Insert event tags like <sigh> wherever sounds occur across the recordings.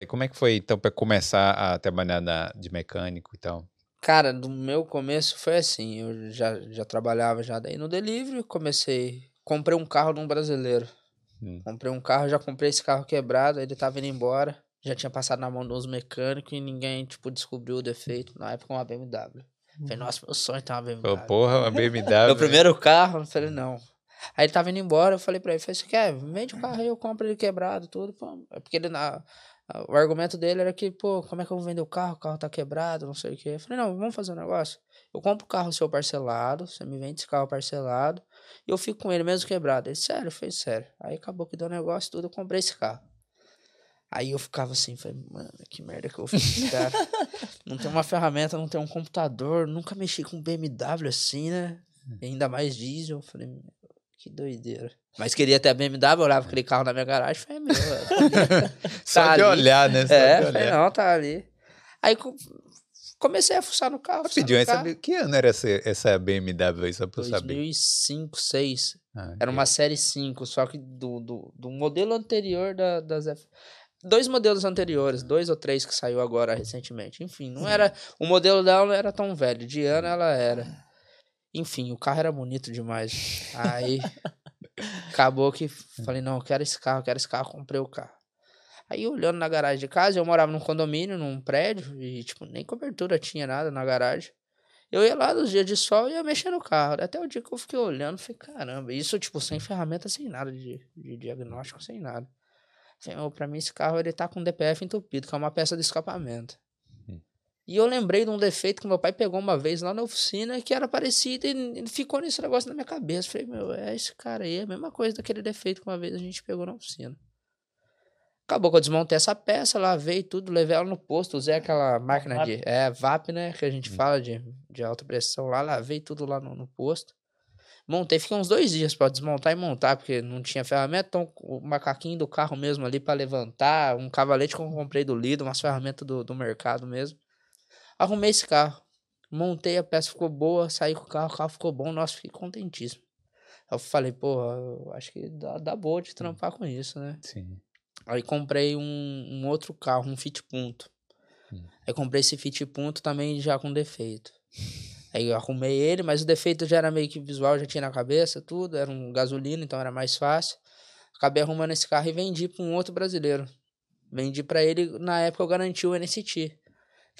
E como é que foi, então, para começar a trabalhar na, de mecânico e tal? Cara, do meu começo foi assim, eu já, já trabalhava já daí no delivery, comecei, comprei um carro de um brasileiro. Hum. Comprei um carro, já comprei esse carro quebrado, ele tava indo embora, já tinha passado na mão dos mecânicos e ninguém, tipo, descobriu o defeito, na época uma BMW. Falei, uhum. nossa, meu sonho ter uma BMW. Pô, porra, uma BMW. meu primeiro carro, eu falei, não. Aí ele tava indo embora, eu falei pra ele, falei, você quer? Vende o carro aí, eu compro ele quebrado, tudo. Pô. É porque ele, na, o argumento dele era que, pô, como é que eu vou vender o carro? O carro tá quebrado, não sei o quê. Eu falei, não, vamos fazer um negócio. Eu compro o carro seu parcelado, você me vende esse carro parcelado, e eu fico com ele mesmo quebrado. Ele, sério, fez sério. Aí acabou que deu negócio tudo, eu comprei esse carro. Aí eu ficava assim, falei, mano, que merda que eu fiz, cara. <laughs> não tem uma ferramenta, não tem um computador, nunca mexi com BMW assim, né? E ainda mais diesel. Eu falei, que doideira. Mas queria ter a BMW, olhava aquele carro na minha garagem, falei, meu. <laughs> Só tá de ali. olhar, né? Só é, falei, não, tá ali. Aí comecei a fuçar no carro. Pediu, essa, que ano era essa, essa BMW aí, só pra eu saber? 2005, 2006. Ah, era uma série 5, só que do, do, do modelo anterior da, das F. Dois modelos anteriores, dois ou três que saiu agora recentemente. Enfim, não era. O modelo dela não era tão velho. De ano ela era. Enfim, o carro era bonito demais. Aí acabou que falei, não, eu quero esse carro, eu quero esse carro, comprei o carro. Aí olhando na garagem de casa, eu morava num condomínio, num prédio, e tipo, nem cobertura tinha nada na garagem. Eu ia lá nos dias de sol e ia mexer no carro. Até o dia que eu fiquei olhando, falei, caramba, isso tipo, sem ferramenta, sem nada de, de diagnóstico, sem nada. Falei, oh, pra mim esse carro ele tá com DPF entupido, que é uma peça de escapamento. E eu lembrei de um defeito que meu pai pegou uma vez lá na oficina que era parecido e ficou nesse negócio na minha cabeça. Falei, meu, é esse cara aí, é a mesma coisa daquele defeito que uma vez a gente pegou na oficina. Acabou que eu desmontei essa peça, lavei tudo, levei ela no posto, usei aquela máquina de. É, VAP, né? Que a gente hum. fala de, de alta pressão lá, lavei tudo lá no, no posto. Montei, fiquei uns dois dias para desmontar e montar, porque não tinha ferramenta. Então, o macaquinho do carro mesmo ali para levantar, um cavalete que eu comprei do Lido, umas ferramentas do, do mercado mesmo. Arrumei esse carro. Montei a peça, ficou boa, saí com o carro, o carro ficou bom, nossa, fiquei contentíssimo. Eu falei, pô, acho que dá, dá boa de trampar com isso, né? Sim. Aí comprei um, um outro carro, um Fit Punto. Hum. Aí comprei esse Fit Punto também já com defeito. Aí eu arrumei ele, mas o defeito já era meio que visual, já tinha na cabeça, tudo. Era um gasolina, então era mais fácil. Acabei arrumando esse carro e vendi para um outro brasileiro. Vendi para ele, na época eu garanti o NCT.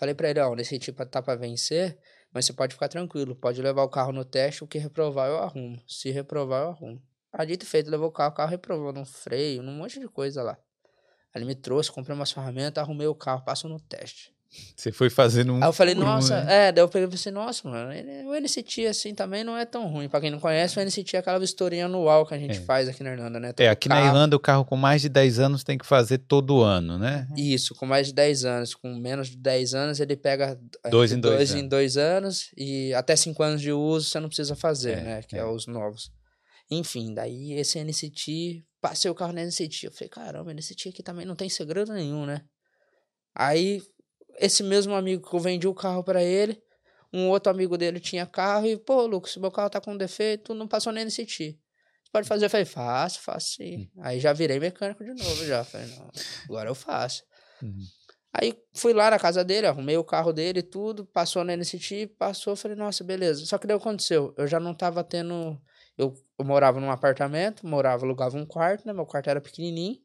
Falei pra ele, ó, nesse tipo tá pra vencer, mas você pode ficar tranquilo, pode levar o carro no teste, o que reprovar eu arrumo. Se reprovar, eu arrumo. A dito e feito, levou o carro, o carro reprovou no freio, num monte de coisa lá. Aí ele me trouxe, comprei umas ferramentas, arrumei o carro, passou no teste. Você foi fazendo um. Aí eu falei, nossa, um, né? é, daí eu peguei e pensei, nossa, mano, o NCT assim também não é tão ruim. Pra quem não conhece, o NCT é aquela vistoria anual que a gente é. faz aqui na Irlanda, né? Todo é, aqui carro... na Irlanda o carro com mais de 10 anos tem que fazer todo ano, né? Isso, com mais de 10 anos. Com menos de 10 anos, ele pega é, dois, em dois, dois em dois anos e até 5 anos de uso você não precisa fazer, é, né? Que é. é os novos. Enfim, daí esse NCT, passei o carro no NCT. Eu falei, caramba, NCT aqui também não tem segredo nenhum, né? Aí esse mesmo amigo que eu vendi o carro para ele, um outro amigo dele tinha carro e, pô, Lucas, meu carro tá com defeito, não passou nem nesse Você pode fazer? Eu falei, faço, faço sim. Uhum. Aí já virei mecânico de novo, já. Falei, não, agora eu faço. Uhum. Aí fui lá na casa dele, arrumei o carro dele e tudo, passou na NCT, passou, falei, nossa, beleza. Só que daí aconteceu, eu já não tava tendo. Eu, eu morava num apartamento, morava, alugava um quarto, né? Meu quarto era pequenininho.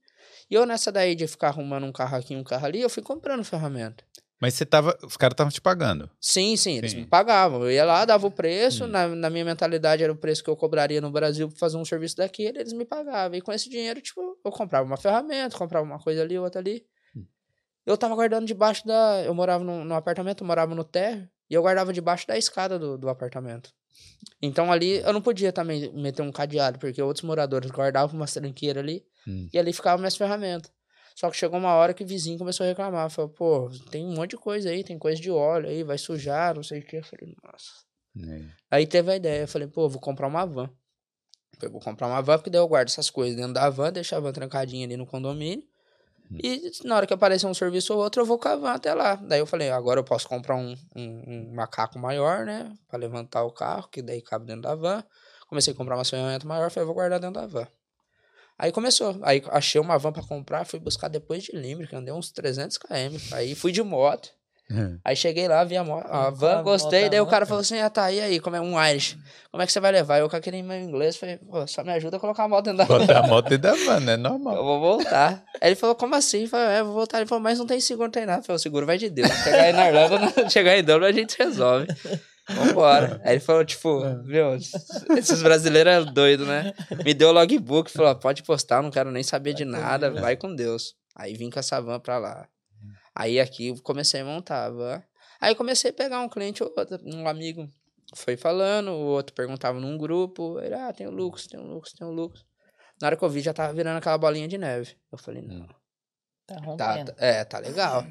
E eu nessa daí de ficar arrumando um carro aqui, um carro ali, eu fui comprando ferramenta. Mas você tava. Os caras estavam te pagando. Sim, sim, eles me pagavam. Eu ia lá, dava o preço, hum. na, na minha mentalidade era o preço que eu cobraria no Brasil pra fazer um serviço daquele, eles me pagavam. E com esse dinheiro, tipo, eu comprava uma ferramenta, comprava uma coisa ali, outra ali. Hum. Eu tava guardando debaixo da. Eu morava no, no apartamento, eu morava no térreo, e eu guardava debaixo da escada do, do apartamento. Então ali eu não podia também meter um cadeado, porque outros moradores guardavam uma tranqueira ali, hum. e ali ficavam minhas ferramentas. Só que chegou uma hora que o vizinho começou a reclamar. Falou, pô, tem um monte de coisa aí, tem coisa de óleo aí, vai sujar, não sei o que. Eu falei, nossa. É. Aí teve a ideia, eu falei, pô, vou comprar uma van. Eu vou comprar uma van, porque daí eu guardo essas coisas dentro da van, deixo a van trancadinha ali no condomínio. Hum. E na hora que aparecer um serviço ou outro, eu vou com a van até lá. Daí eu falei, agora eu posso comprar um, um, um macaco maior, né? Pra levantar o carro, que daí cabe dentro da van. Comecei a comprar uma ferramenta maior, falei, vou guardar dentro da van. Aí começou. Aí achei uma van pra comprar, fui buscar depois de Limerick, andei uns 300 km. Aí fui de moto. Uhum. Aí cheguei lá, vi a, a van, gostei, daí o cara falou assim, ah tá, e aí, como é um Irish? Como é que você vai levar? Eu com aquele meu inglês, falei, pô, só me ajuda a colocar a moto dentro da van. Botar a moto dentro da van, né? Normal. Eu vou voltar. Aí ele falou, como assim? Eu falei, é, vou voltar. Ele falou, mas não tem seguro, não tem nada. Eu falei, o seguro vai de Deus. Chegar aí na Irlanda, <laughs> chegar em Dublin, a gente resolve. Vambora. <laughs> Aí ele falou, tipo, meu, esses brasileiros é doido, né? Me deu o logbook, falou, pode postar, não quero nem saber de nada, vai com Deus. Aí vim com essa van pra lá. Aí aqui comecei a montar a van. Aí comecei a pegar um cliente ou outro, um amigo foi falando, o outro perguntava num grupo, ele, ah, tem o Lucas, tem o Lucas, tem o Lucas. Na hora que eu vi, já tava virando aquela bolinha de neve. Eu falei, não. Tá, tá, tá É, tá legal.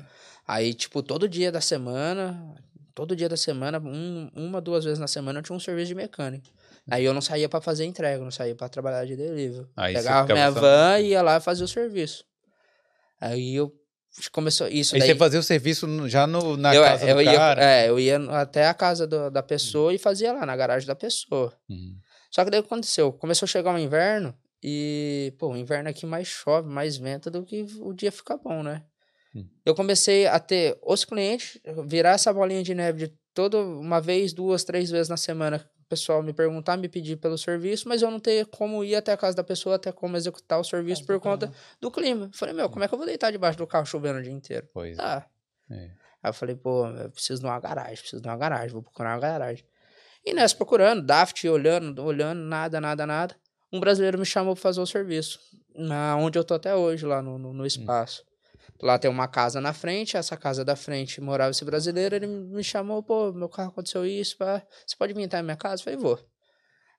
Aí, tipo, todo dia da semana, todo dia da semana, um, uma, duas vezes na semana, eu tinha um serviço de mecânico. Aí eu não saía para fazer entrega, não saía para trabalhar de delivery. Aí Pegava minha van e ia lá fazer o serviço. Aí eu começou isso. Aí daí... você fazia o serviço já no, na eu, casa eu do ia, cara? É, eu ia até a casa do, da pessoa uhum. e fazia lá, na garagem da pessoa. Uhum. Só que daí o que aconteceu? Começou a chegar o inverno e, pô, o inverno aqui mais chove, mais venta do que o dia fica bom, né? Uhum. Eu comecei a ter os clientes, virar essa bolinha de neve de toda uma vez, duas, três vezes na semana pessoal me perguntar, me pedir pelo serviço, mas eu não ter como ir até a casa da pessoa, até como executar o serviço por conta do clima. Falei, meu, como é que eu vou deitar debaixo do carro chovendo o dia inteiro? Pois ah. é. Aí eu falei, pô, eu preciso de uma garagem, preciso de uma garagem, vou procurar uma garagem. E nessa procurando, Daft, olhando, olhando, nada, nada, nada. Um brasileiro me chamou para fazer o serviço, na onde eu tô até hoje, lá no, no, no hum. espaço. Lá tem uma casa na frente, essa casa da frente morava esse brasileiro, ele me chamou, pô, meu carro aconteceu isso, pá, você pode vir entrar na minha casa? Eu falei, vou.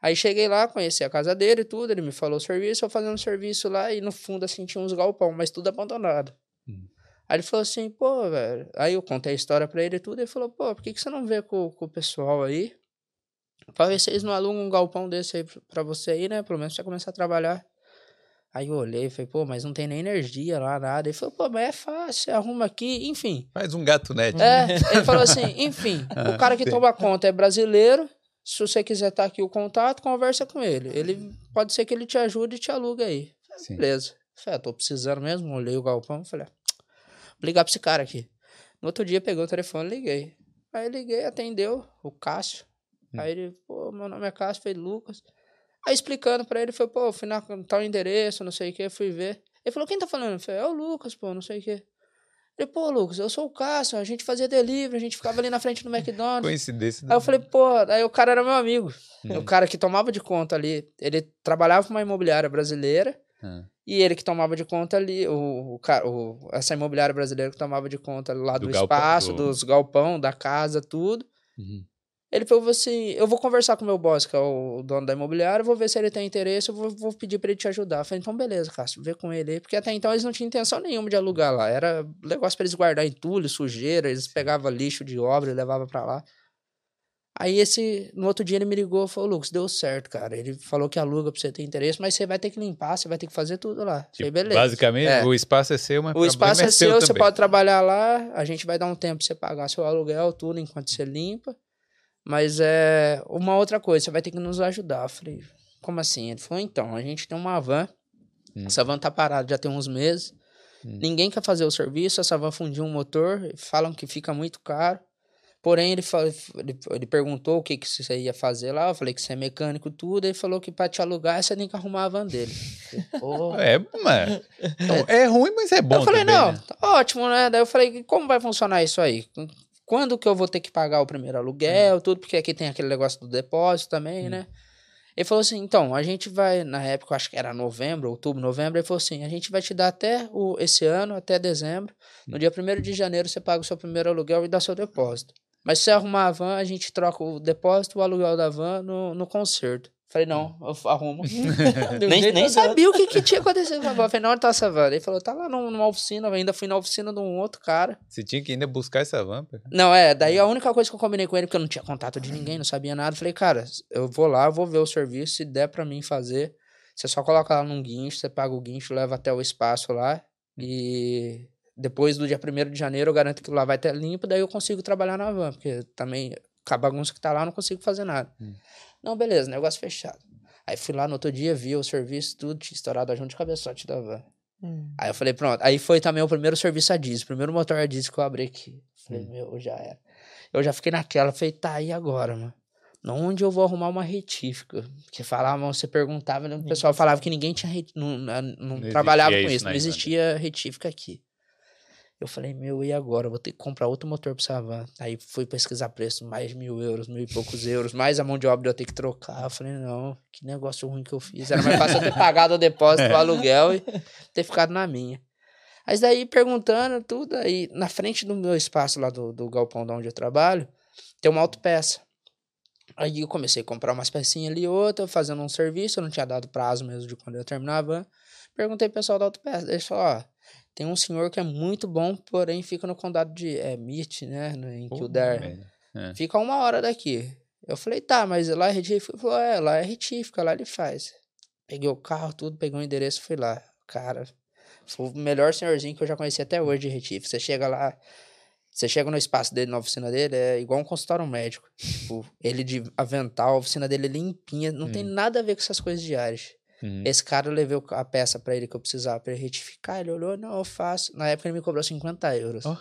Aí cheguei lá, conheci a casa dele e tudo, ele me falou o serviço, eu fazendo serviço lá e no fundo assim tinha uns galpão, mas tudo abandonado. Hum. Aí ele falou assim, pô, velho. Aí eu contei a história pra ele e tudo, ele falou, pô, por que, que você não vê com, com o pessoal aí? Pra ver se eles não alugam um galpão desse aí pra você aí, né? Pelo menos você começar a trabalhar. Aí eu olhei e falei, pô, mas não tem nem energia lá, nada. Ele falou, pô, mas é fácil, arruma aqui, enfim. Faz um gato net. É, <laughs> ele falou assim, enfim, o cara que toma conta é brasileiro, se você quiser estar tá aqui o contato, conversa com ele. Ele pode ser que ele te ajude e te alugue aí. Sim. Beleza. Falei, ah, tô precisando mesmo, olhei o galpão, falei, ah, vou ligar pra esse cara aqui. No outro dia peguei o telefone liguei. Aí liguei, atendeu o Cássio. Hum. Aí ele, pô, meu nome é Cássio, foi Lucas. Aí explicando pra ele, foi, pô, fui na tal endereço, não sei o que, fui ver. Ele falou, quem tá falando? Eu falei, é o Lucas, pô, não sei o que. Ele, pô, Lucas, eu sou o Cássio, a gente fazia delivery, a gente ficava ali na frente do McDonald's. Coincidência. Aí eu falei, pô, aí o cara era meu amigo. Hum. O cara que tomava de conta ali, ele trabalhava numa imobiliária brasileira. Hum. E ele que tomava de conta ali, o, o, o, essa imobiliária brasileira que tomava de conta lá do, do espaço, do... dos galpão, da casa, tudo. Uhum. Ele falou assim: eu vou conversar com o meu boss, que é o dono da imobiliária, vou ver se ele tem interesse, eu vou, vou pedir para ele te ajudar. Eu falei, então beleza, Cássio, vê com ele aí, porque até então eles não tinham intenção nenhuma de alugar lá. Era negócio para eles guardar entulho, sujeira, eles pegavam lixo de obra e levavam para lá. Aí esse, no outro dia ele me ligou e falou, Lucas, deu certo, cara. Ele falou que aluga pra você ter interesse, mas você vai ter que limpar, você vai ter que fazer tudo lá. Tipo, falei, beleza. Basicamente, é. o espaço é seu, mas o espaço é, é seu, você pode trabalhar lá, a gente vai dar um tempo pra você pagar seu aluguel, tudo, enquanto você limpa. Mas é uma outra coisa, você vai ter que nos ajudar. Eu falei, como assim? Ele falou, então, a gente tem uma van, hum. essa van tá parada já tem uns meses, hum. ninguém quer fazer o serviço, essa van fundiu um motor, falam que fica muito caro. Porém, ele, falou, ele, ele, perguntou o que, que você ia fazer lá. Eu falei que você é mecânico tudo. Ele falou que para te alugar, você tem que arrumar a van dele. <laughs> é, mas. É, é ruim, mas é bom. Eu falei, também, não, né? tá ótimo, né? Daí eu falei, como vai funcionar isso aí? Quando que eu vou ter que pagar o primeiro aluguel, tudo, porque aqui tem aquele negócio do depósito também, hum. né? Ele falou assim, então, a gente vai, na época, acho que era novembro, outubro, novembro, ele falou assim, a gente vai te dar até o, esse ano, até dezembro, no hum. dia 1 de janeiro você paga o seu primeiro aluguel e dá seu depósito. Mas se você arrumar a van, a gente troca o depósito, o aluguel da van no, no conserto. Falei, não, eu arrumo. <laughs> <laughs> nem nem sabia o que, que tinha acontecido com a van. Falei, não, onde tá essa van? Ele falou, tá lá numa oficina, ainda fui na oficina de um outro cara. Você tinha que ainda buscar essa van? Não, é, daí a única coisa que eu combinei com ele, porque eu não tinha contato de ninguém, não sabia nada, falei, cara, eu vou lá, vou ver o serviço, se der pra mim fazer, você só coloca lá num guincho, você paga o guincho, leva até o espaço lá, e depois do dia 1 de janeiro eu garanto que lá vai estar limpo, daí eu consigo trabalhar na van, porque também com a bagunça que tá lá eu não consigo fazer nada. Hum. Não, beleza, negócio fechado. Aí fui lá no outro dia, vi o serviço, tudo, tinha estourado a junta de cabeçote da van. Hum. Aí eu falei, pronto. Aí foi também o primeiro serviço a diesel, o primeiro motor a diesel que eu abri aqui. Falei, hum. meu, já era. Eu já fiquei naquela, falei, tá, e agora, mano? Onde eu vou arrumar uma retífica? Porque falavam, você perguntava, o pessoal falava que ninguém tinha, não, não, não, não trabalhava com isso, não existia retífica aqui. Eu falei, meu, e agora? Eu vou ter que comprar outro motor pro Savan. Aí fui pesquisar preço, mais de mil euros, mil e poucos euros, mais a mão de obra eu ter que trocar. Eu falei, não, que negócio ruim que eu fiz. Era mais fácil eu ter <laughs> pagado o depósito, o aluguel e ter ficado na minha. Mas daí, perguntando tudo, aí na frente do meu espaço lá do, do galpão de onde eu trabalho, tem uma autopeça. Aí eu comecei a comprar umas pecinhas ali e outra, fazendo um serviço, eu não tinha dado prazo mesmo de quando eu terminava. Perguntei pro pessoal da autopeça, eles falaram, ó, tem um senhor que é muito bom, porém fica no condado de é, Meat, né? Em Kildare. É. Fica uma hora daqui. Eu falei, tá, mas lá é retífica? Ele falou, é, lá é retífica, lá ele faz. Peguei o carro, tudo, peguei o endereço fui lá. Cara, foi o melhor senhorzinho que eu já conheci até hoje de retífica. Você chega lá, você chega no espaço dele, na oficina dele, é igual um consultório médico. tipo, ele de avental, a oficina dele é limpinha, não hum. tem nada a ver com essas coisas diárias. Uhum. Esse cara eu levei a peça para ele que eu precisava para ele retificar. Ele olhou, não, eu faço. Na época ele me cobrou 50 euros oh.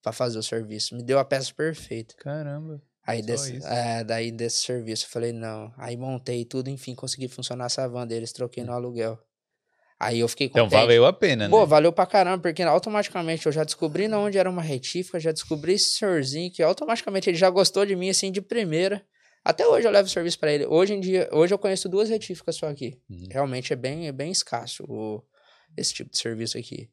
para fazer o serviço. Me deu a peça perfeita. Caramba. Aí desse, é, daí desse serviço eu falei, não. Aí montei tudo, enfim, consegui funcionar essa van deles, troquei no aluguel. Aí eu fiquei contente. Então valeu a pena, né? Pô, valeu pra caramba, porque automaticamente eu já descobri onde era uma retífica, já descobri esse senhorzinho que automaticamente ele já gostou de mim, assim, de primeira. Até hoje eu levo serviço para ele. Hoje em dia, hoje eu conheço duas retíficas só aqui. Uhum. Realmente é bem, é bem escasso o, esse tipo de serviço aqui.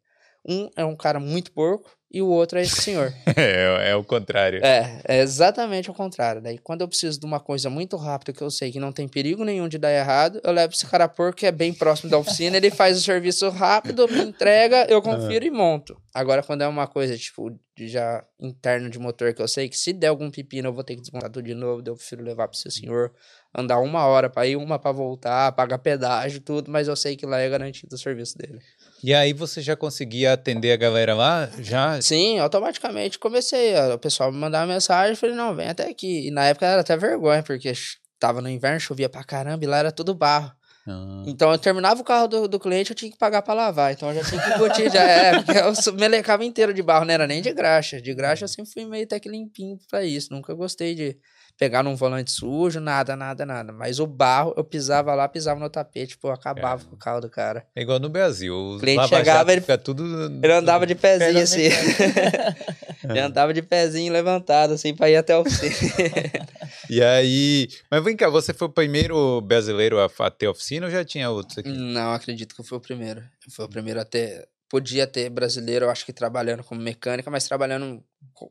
Um é um cara muito porco e o outro é esse senhor. <laughs> é, é o contrário. É, é exatamente o contrário. Daí, quando eu preciso de uma coisa muito rápida que eu sei que não tem perigo nenhum de dar errado, eu levo esse cara porco que é bem próximo da oficina, ele faz o serviço rápido, me entrega, eu confiro uhum. e monto. Agora, quando é uma coisa, tipo, já interno de motor que eu sei que se der algum pepino eu vou ter que desmontar tudo de novo, eu prefiro levar pro seu senhor, andar uma hora para ir, uma para voltar, pagar pedágio, tudo, mas eu sei que lá é garantido o serviço dele. E aí você já conseguia atender a galera lá? Já? Sim, automaticamente comecei. O pessoal me mandava mensagem, falei, não, vem até aqui. E na época era até vergonha, porque tava no inverno, chovia pra caramba, e lá era tudo barro. Ah. Então eu terminava o carro do, do cliente, eu tinha que pagar pra lavar. Então eu já tinha que embutir, já é, <laughs> porque eu melecava inteiro de barro, não era nem de graxa. De graxa eu sempre fui meio até que limpinho pra isso. Nunca gostei de pegar num volante sujo, nada, nada, nada. Mas o barro, eu pisava lá, pisava no tapete, pô, acabava é. com o carro do cara. É igual no Brasil. O cliente chegava, ele, fica tudo, <laughs> ele andava de pezinho assim. <laughs> ele andava de pezinho levantado, assim, pra ir até o oficina. E aí. Mas vem cá, você foi o primeiro brasileiro a, a ter oficina ou já tinha outros aqui? Não, acredito que eu fui o primeiro. Eu fui o primeiro a ter. Podia ter brasileiro, eu acho que trabalhando como mecânica, mas trabalhando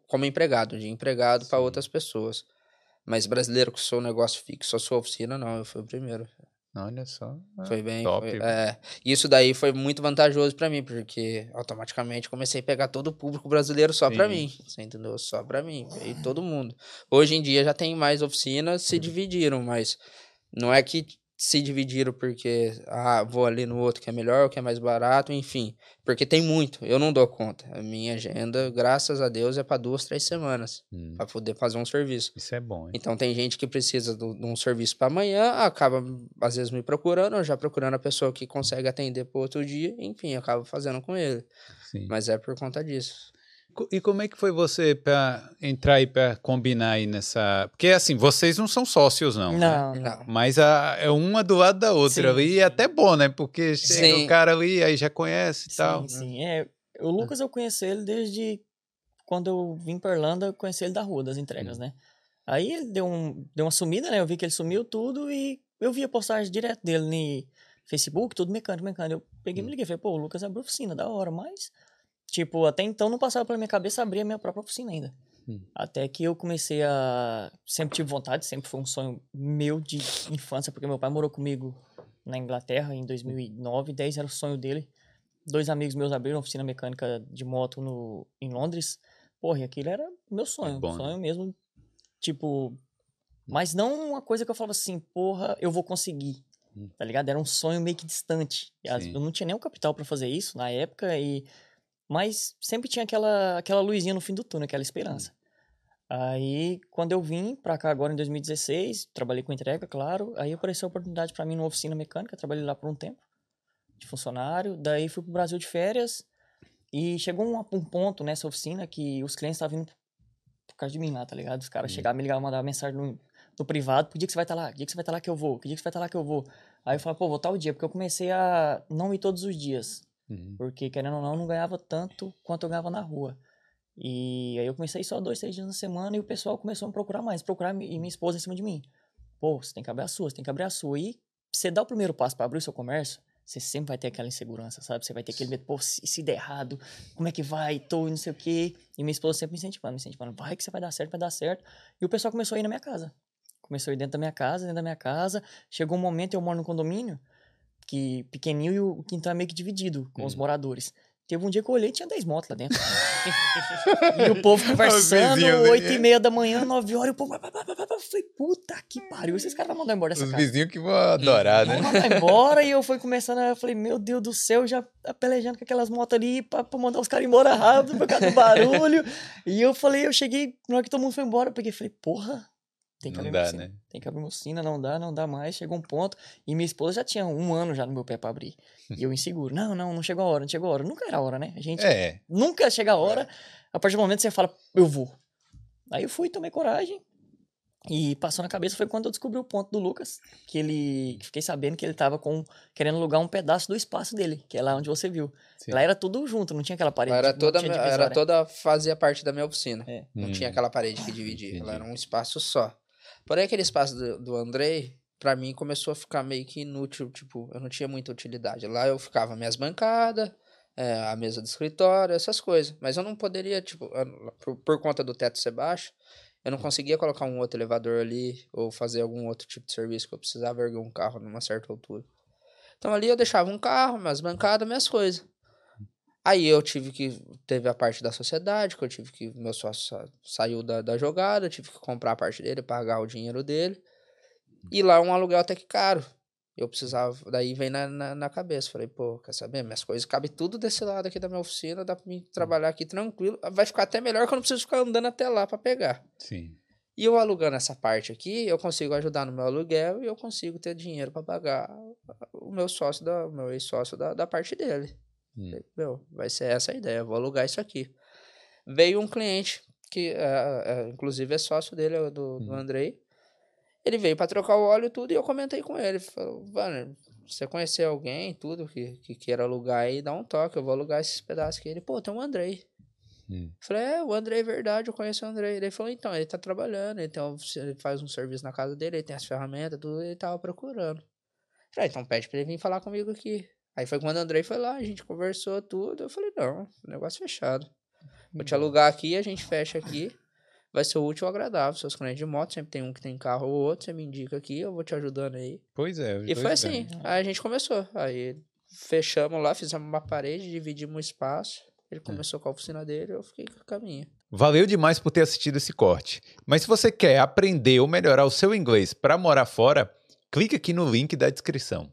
como empregado, de empregado para outras pessoas. Mas brasileiro que sou um negócio fixo, só sua oficina, não, eu fui o primeiro. Olha só. É foi bem. Top. Foi, é, isso daí foi muito vantajoso para mim, porque automaticamente comecei a pegar todo o público brasileiro só para mim. Você entendeu? Só para mim. E todo mundo. Hoje em dia já tem mais oficinas, se dividiram, mas não é que se dividiram porque, ah, vou ali no outro que é melhor, que é mais barato, enfim. Porque tem muito, eu não dou conta. A minha agenda, graças a Deus, é para duas, três semanas, hum. para poder fazer um serviço. Isso é bom. Hein? Então tem gente que precisa de um serviço para amanhã, acaba às vezes me procurando, ou já procurando a pessoa que consegue atender para outro dia, enfim, acaba fazendo com ele. Sim. Mas é por conta disso. E como é que foi você para entrar aí para combinar aí nessa. Porque assim, vocês não são sócios, não. Não, né? não. Mas a, é uma do lado da outra sim. E é até bom, né? Porque chega sim. o cara ali, aí já conhece e tal. Sim, sim. É, o Lucas eu conheci ele desde quando eu vim para Irlanda, eu conheci ele da rua, das entregas, hum. né? Aí ele deu, um, deu uma sumida, né? Eu vi que ele sumiu tudo e eu vi a postagem direto dele no Facebook, tudo mecânico, mecânico. Eu peguei e me hum. liguei, falei, pô, o Lucas abriu oficina, da hora, mas Tipo, até então não passava pela minha cabeça abrir a minha própria oficina ainda. Hum. Até que eu comecei a. Sempre tive vontade, sempre foi um sonho meu de infância, porque meu pai morou comigo na Inglaterra em 2009, 10 era o sonho dele. Dois amigos meus abriram oficina mecânica de moto no, em Londres. Porra, e aquilo era meu sonho, é bom, sonho né? mesmo. Tipo, mas não uma coisa que eu falava assim, porra, eu vou conseguir. Hum. Tá ligado? Era um sonho meio que distante. Eu não tinha nem o capital para fazer isso na época e mas sempre tinha aquela, aquela luzinha no fim do túnel, aquela esperança. Aí, quando eu vim pra cá agora em 2016, trabalhei com entrega, claro. Aí apareceu a oportunidade para mim numa oficina mecânica, trabalhei lá por um tempo, de funcionário. Daí fui pro Brasil de férias e chegou um, um ponto nessa oficina que os clientes estavam vindo por causa de mim lá, tá ligado? Os caras uhum. chegavam, me ligavam, mandavam mensagem no, no privado, que dia que você vai estar tá lá? Que dia que você vai estar tá lá que eu vou? Que dia que você vai estar tá lá que eu vou? Aí eu falei, pô, vou tal dia, porque eu comecei a não ir todos os dias. Uhum. Porque, querendo ou não, não ganhava tanto quanto eu ganhava na rua. E aí eu comecei só dois, três dias na semana e o pessoal começou a me procurar mais, procurar e minha esposa em cima de mim. Pô, você tem que abrir a sua, você tem que abrir a sua. E você dá o primeiro passo para abrir o seu comércio, você sempre vai ter aquela insegurança, sabe? Você vai ter aquele medo, pô, se, se der errado, como é que vai? Tô não sei o quê. E minha esposa sempre me incentivando, me incentivando, vai que você vai dar certo, vai dar certo. E o pessoal começou a ir na minha casa. Começou a ir dentro da minha casa, dentro da minha casa. Chegou um momento, eu moro no condomínio, que pequenininho e o quintal é meio que dividido com os uhum. moradores. Teve um dia que eu olhei e tinha 10 motos lá dentro. <laughs> e o povo conversando, 8 e meia da manhã, 9 horas, e o povo. Eu falei, puta que pariu, esses caras vão mandar embora dessa Os casa. Os vizinhos que vão adorar, né? Vão mandar embora, e eu fui <laughs> começando, eu falei, meu Deus do céu, já pelejando com aquelas motos ali pra, pra mandar os caras embora rápido por causa do barulho. e eu falei, eu cheguei, na hora que todo mundo foi embora, eu peguei e falei, porra, tem que não abrir dá. Né? Tem que abrir uma oficina, não dá, não dá mais. Chegou um ponto. E minha esposa já tinha um ano já no meu pé para abrir. <laughs> E eu inseguro. Não, não, não chegou a hora, não chegou a hora. Nunca era a hora, né? A gente é. nunca chega a hora. É. A partir do momento que você fala, eu vou. Aí eu fui, tomei coragem. E passou na cabeça foi quando eu descobri o ponto do Lucas, que ele fiquei sabendo que ele tava com querendo alugar um pedaço do espaço dele, que é lá onde você viu. Sim. Lá era tudo junto, não tinha aquela parede. Lá era toda era toda fazia parte da minha oficina. É. Não hum. tinha aquela parede que dividia, ela era um espaço só. Porém, aquele espaço do, do Andrei, para mim, começou a ficar meio que inútil. Tipo, eu não tinha muita utilidade. Lá eu ficava minhas bancadas, é, a mesa do escritório, essas coisas. Mas eu não poderia, tipo, por, por conta do teto ser baixo, eu não conseguia colocar um outro elevador ali ou fazer algum outro tipo de serviço que eu precisava erguer um carro numa certa altura. Então ali eu deixava um carro, minhas bancadas, minhas coisas. Aí eu tive que. Teve a parte da sociedade, que eu tive que. Meu sócio saiu da, da jogada, eu tive que comprar a parte dele, pagar o dinheiro dele. E lá um aluguel até que caro. Eu precisava. Daí vem na, na, na, cabeça. Falei, pô, quer saber? Minhas coisas cabem tudo desse lado aqui da minha oficina, dá pra mim trabalhar aqui tranquilo. Vai ficar até melhor que eu não preciso ficar andando até lá para pegar. Sim. E eu alugando essa parte aqui, eu consigo ajudar no meu aluguel e eu consigo ter dinheiro para pagar o meu sócio, da, o meu ex-sócio da, da parte dele. Hum. Meu, vai ser essa a ideia, vou alugar isso aqui. Veio um cliente, que é, é, inclusive é sócio dele, é do, hum. do Andrei. Ele veio para trocar o óleo e tudo, e eu comentei com ele. Falou, Vanner, você conhecer alguém, tudo, que, que queira alugar aí, dá um toque, eu vou alugar esses pedaços aqui. Ele, pô, tem um Andrei. Hum. Falei, é, o Andrei é verdade, eu conheço o Andrei. Ele falou, então, ele tá trabalhando, ele, tem um, ele faz um serviço na casa dele, ele tem as ferramentas, tudo, ele tava procurando. Falei, ah, então pede pra ele vir falar comigo aqui. Aí foi quando o Andrei foi lá, a gente conversou tudo. Eu falei, não, negócio fechado. Vou te alugar aqui, a gente fecha aqui. Vai ser útil ou agradável. Seus clientes de moto, sempre tem um que tem carro ou outro, você me indica aqui, eu vou te ajudando aí. Pois é. E foi assim. Aí a gente começou. Aí fechamos lá, fizemos uma parede, dividimos o espaço. Ele é. começou é. com a oficina dele, eu fiquei com o caminho. Valeu demais por ter assistido esse corte. Mas se você quer aprender ou melhorar o seu inglês para morar fora, clique aqui no link da descrição.